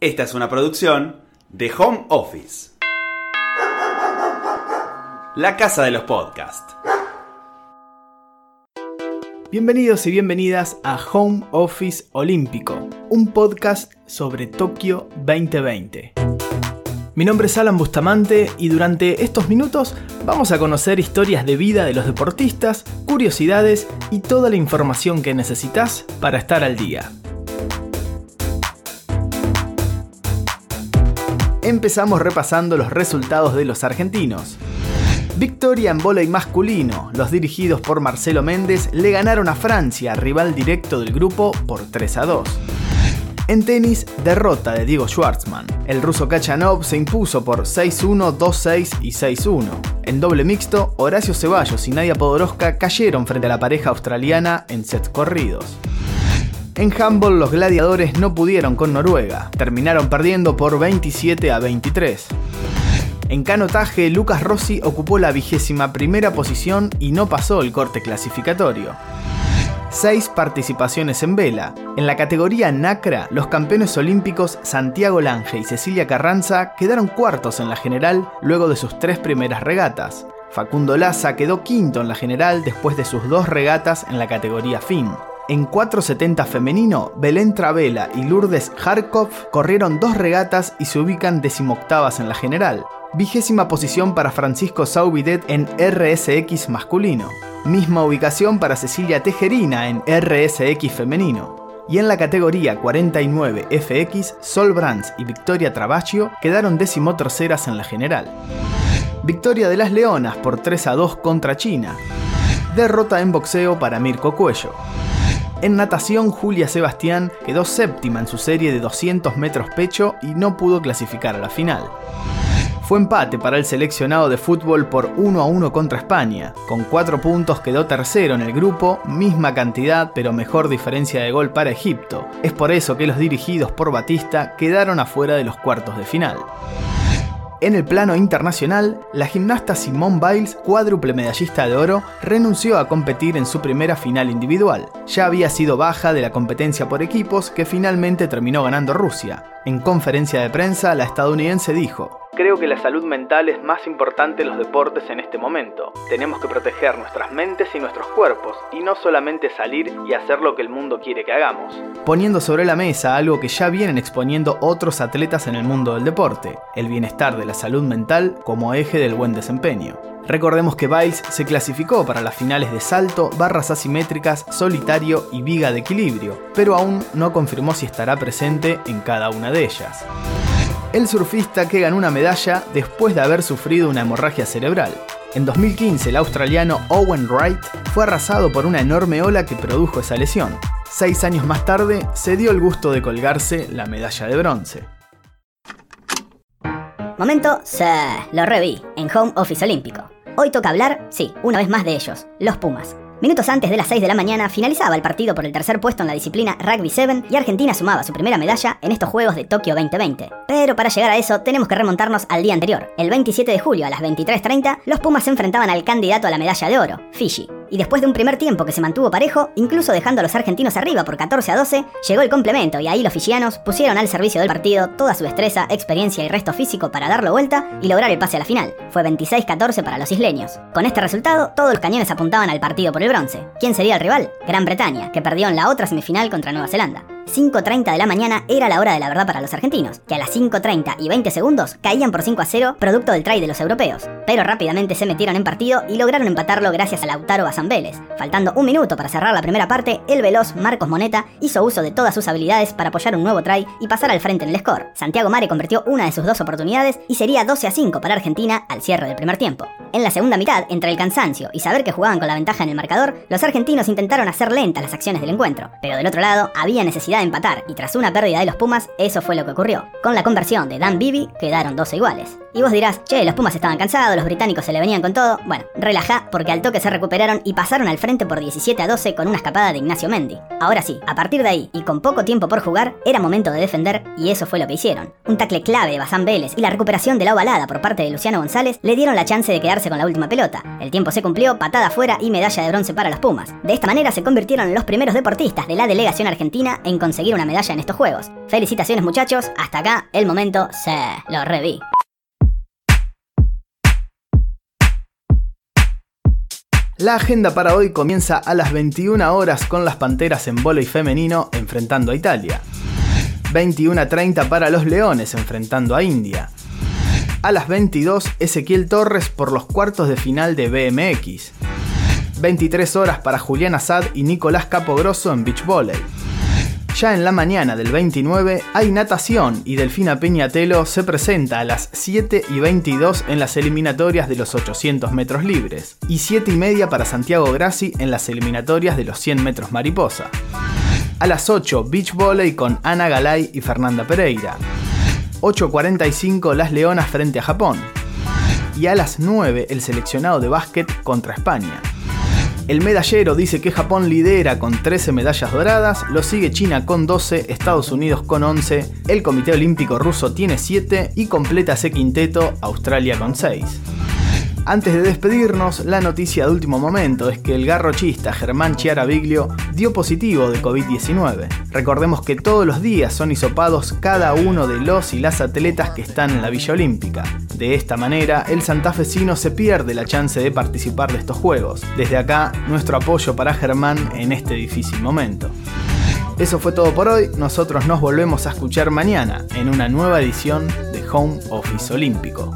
Esta es una producción de Home Office. La casa de los podcasts. Bienvenidos y bienvenidas a Home Office Olímpico, un podcast sobre Tokio 2020. Mi nombre es Alan Bustamante y durante estos minutos vamos a conocer historias de vida de los deportistas, curiosidades y toda la información que necesitas para estar al día. Empezamos repasando los resultados de los argentinos. Victoria en volei masculino. Los dirigidos por Marcelo Méndez le ganaron a Francia, rival directo del grupo, por 3 a 2. En tenis, derrota de Diego Schwartzman. El ruso Kachanov se impuso por 6-1, 2-6 y 6-1. En doble mixto, Horacio Ceballos y Nadia Podoroska cayeron frente a la pareja australiana en sets corridos. En handball los gladiadores no pudieron con Noruega, terminaron perdiendo por 27 a 23. En canotaje, Lucas Rossi ocupó la vigésima primera posición y no pasó el corte clasificatorio. Seis participaciones en vela. En la categoría Nacra, los campeones olímpicos Santiago Lange y Cecilia Carranza quedaron cuartos en la general luego de sus tres primeras regatas. Facundo Laza quedó quinto en la general después de sus dos regatas en la categoría fin. En 470 femenino, Belén Travela y Lourdes Harkov corrieron dos regatas y se ubican decimoctavas en la general. Vigésima posición para Francisco Saubidet en RSX masculino. Misma ubicación para Cecilia Tejerina en RSX femenino. Y en la categoría 49 FX, Sol Brands y Victoria Travaglio quedaron decimoterceras en la general. Victoria de las Leonas por 3 a 2 contra China. Derrota en boxeo para Mirko Cuello. En natación, Julia Sebastián quedó séptima en su serie de 200 metros pecho y no pudo clasificar a la final. Fue empate para el seleccionado de fútbol por 1 a 1 contra España. Con 4 puntos quedó tercero en el grupo, misma cantidad pero mejor diferencia de gol para Egipto. Es por eso que los dirigidos por Batista quedaron afuera de los cuartos de final. En el plano internacional, la gimnasta Simone Biles, cuádruple medallista de oro, renunció a competir en su primera final individual. Ya había sido baja de la competencia por equipos que finalmente terminó ganando Rusia. En conferencia de prensa, la estadounidense dijo, Creo que la salud mental es más importante en los deportes en este momento. Tenemos que proteger nuestras mentes y nuestros cuerpos, y no solamente salir y hacer lo que el mundo quiere que hagamos. Poniendo sobre la mesa algo que ya vienen exponiendo otros atletas en el mundo del deporte, el bienestar de la salud mental como eje del buen desempeño. Recordemos que Biles se clasificó para las finales de salto, barras asimétricas, solitario y viga de equilibrio, pero aún no confirmó si estará presente en cada una de ellas el surfista que ganó una medalla después de haber sufrido una hemorragia cerebral. En 2015, el australiano Owen Wright fue arrasado por una enorme ola que produjo esa lesión. Seis años más tarde, se dio el gusto de colgarse la medalla de bronce. Momento, se lo reví en Home Office Olímpico. Hoy toca hablar, sí, una vez más de ellos, los Pumas. Minutos antes de las 6 de la mañana finalizaba el partido por el tercer puesto en la disciplina Rugby 7 y Argentina sumaba su primera medalla en estos Juegos de Tokio 2020. Pero para llegar a eso tenemos que remontarnos al día anterior. El 27 de julio a las 23.30, los Pumas se enfrentaban al candidato a la medalla de oro, Fiji y después de un primer tiempo que se mantuvo parejo, incluso dejando a los argentinos arriba por 14 a 12, llegó el complemento y ahí los fijianos pusieron al servicio del partido toda su destreza, experiencia y resto físico para darlo vuelta y lograr el pase a la final. Fue 26-14 para los isleños. Con este resultado, todos los cañones apuntaban al partido por el bronce. ¿Quién sería el rival? Gran Bretaña, que perdió en la otra semifinal contra Nueva Zelanda. 5.30 de la mañana era la hora de la verdad para los argentinos, que a las 5.30 y 20 segundos caían por 5 a 0 producto del try de los europeos, pero rápidamente se metieron en partido y lograron empatarlo gracias a Lautaro Bazambeles. Faltando un minuto para cerrar la primera parte, el veloz Marcos Moneta hizo uso de todas sus habilidades para apoyar un nuevo try y pasar al frente en el score. Santiago Mare convirtió una de sus dos oportunidades y sería 12 a 5 para Argentina al cierre del primer tiempo. En la segunda mitad, entre el cansancio y saber que jugaban con la ventaja en el marcador, los argentinos intentaron hacer lentas las acciones del encuentro, pero del otro lado había necesidad empatar y tras una pérdida de los Pumas, eso fue lo que ocurrió. Con la conversión de Dan Bibi, quedaron 12 iguales. Y vos dirás, che, los Pumas estaban cansados, los británicos se le venían con todo. Bueno, relajá, porque al toque se recuperaron y pasaron al frente por 17 a 12 con una escapada de Ignacio Mendy. Ahora sí, a partir de ahí y con poco tiempo por jugar, era momento de defender y eso fue lo que hicieron. Un tacle clave de Bazán Vélez y la recuperación de la ovalada por parte de Luciano González le dieron la chance de quedarse con la última pelota. El tiempo se cumplió, patada afuera y medalla de bronce para los Pumas. De esta manera se convirtieron en los primeros deportistas de la delegación argentina en conseguir una medalla en estos Juegos. Felicitaciones muchachos, hasta acá el momento se lo reví. La agenda para hoy comienza a las 21 horas con las Panteras en y femenino enfrentando a Italia. 21.30 para los Leones enfrentando a India. A las 22 Ezequiel Torres por los cuartos de final de BMX. 23 horas para Julián Assad y Nicolás Capogrosso en beach volley. Ya en la mañana del 29 hay natación y Delfina Peñatelo se presenta a las 7 y 22 en las eliminatorias de los 800 metros libres y 7 y media para Santiago Grassi en las eliminatorias de los 100 metros mariposa. A las 8 beach volley con Ana Galay y Fernanda Pereira. 8.45 las Leonas frente a Japón. Y a las 9 el seleccionado de básquet contra España. El medallero dice que Japón lidera con 13 medallas doradas, lo sigue China con 12, Estados Unidos con 11, el Comité Olímpico Ruso tiene 7 y completa ese quinteto Australia con 6. Antes de despedirnos, la noticia de último momento es que el garrochista Germán Chiaraviglio dio positivo de COVID-19. Recordemos que todos los días son hisopados cada uno de los y las atletas que están en la Villa Olímpica. De esta manera, el santafesino se pierde la chance de participar de estos Juegos. Desde acá, nuestro apoyo para Germán en este difícil momento. Eso fue todo por hoy, nosotros nos volvemos a escuchar mañana en una nueva edición de Home Office Olímpico.